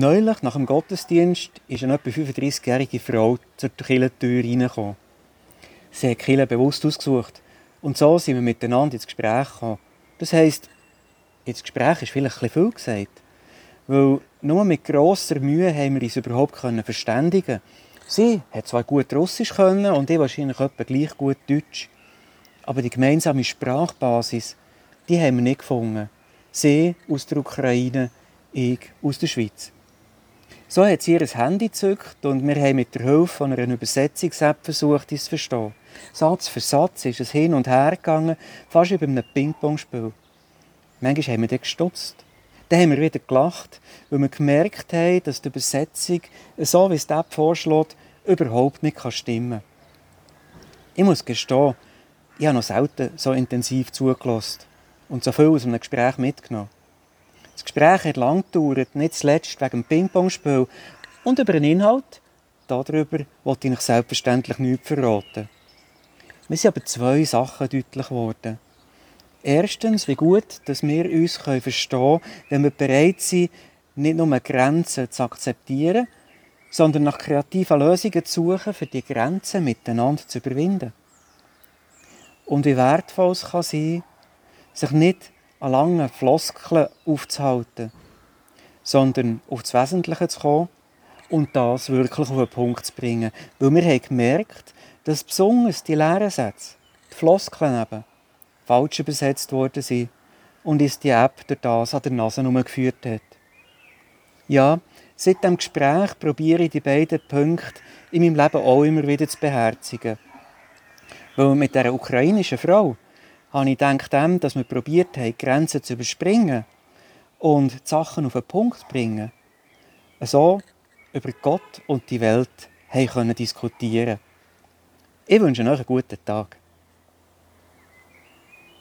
Neulich, nach dem Gottesdienst, ist eine etwa 35-jährige Frau zur Kirchentür reingekommen. Sie hat die Kirche bewusst ausgesucht. Und so sind wir miteinander ins Gespräch gekommen. Das heisst, ins Gespräch ist vielleicht ein viel gesagt. Weil nur mit grosser Mühe haben wir uns überhaupt verständigen Sie hat zwar gut Russisch können und ich wahrscheinlich etwa gleich gut Deutsch. Aber die gemeinsame Sprachbasis, die haben wir nicht gefunden. Sie aus der Ukraine, ich aus der Schweiz. So hat sie ihr Handy gezückt und wir haben mit der Hilfe von einer Übersetzungs-App versucht, es zu verstehen. Satz für Satz ist es hin und her gegangen, fast wie bei einem Ping-Pong-Spiel. Manchmal haben wir dann gestutzt. Dann haben wir wieder gelacht, weil wir gemerkt haben, dass die Übersetzung, so wie es die App vorschlägt, überhaupt nicht stimmen kann. Ich muss gestehen, ich habe noch selten so intensiv zugelassen und so viel aus einem Gespräch mitgenommen. Das Gespräch hat lang gedauert, nicht zuletzt wegen dem Ping-Pong-Spiel und über den Inhalt. Darüber wollte ich selbstverständlich nichts verraten. Mir sind aber zwei Sachen deutlich geworden. Erstens, wie gut, dass wir uns verstehen können, wenn wir bereit sind, nicht nur Grenzen zu akzeptieren, sondern nach kreativen Lösungen zu suchen, für die Grenzen miteinander zu überwinden. Und wie wertvoll es kann sein, sich nicht an langen Floskeln aufzuhalten, sondern auf das Wesentliche zu kommen und das wirklich auf den Punkt zu bringen. Weil wir haben gemerkt, dass besonders die leeren Sätze, die Floskeln eben, falsch übersetzt worden sind und uns die App durch das an der Nase geführt hat. Ja, seit dem Gespräch probiere ich die beiden Punkte in meinem Leben auch immer wieder zu beherzigen. Weil mit der ukrainischen Frau habe ich gedacht, dass wir probiert haben, Grenzen zu überspringen und die Sachen auf den Punkt zu bringen. So über Gott und die Welt haben diskutieren Ich wünsche euch einen guten Tag.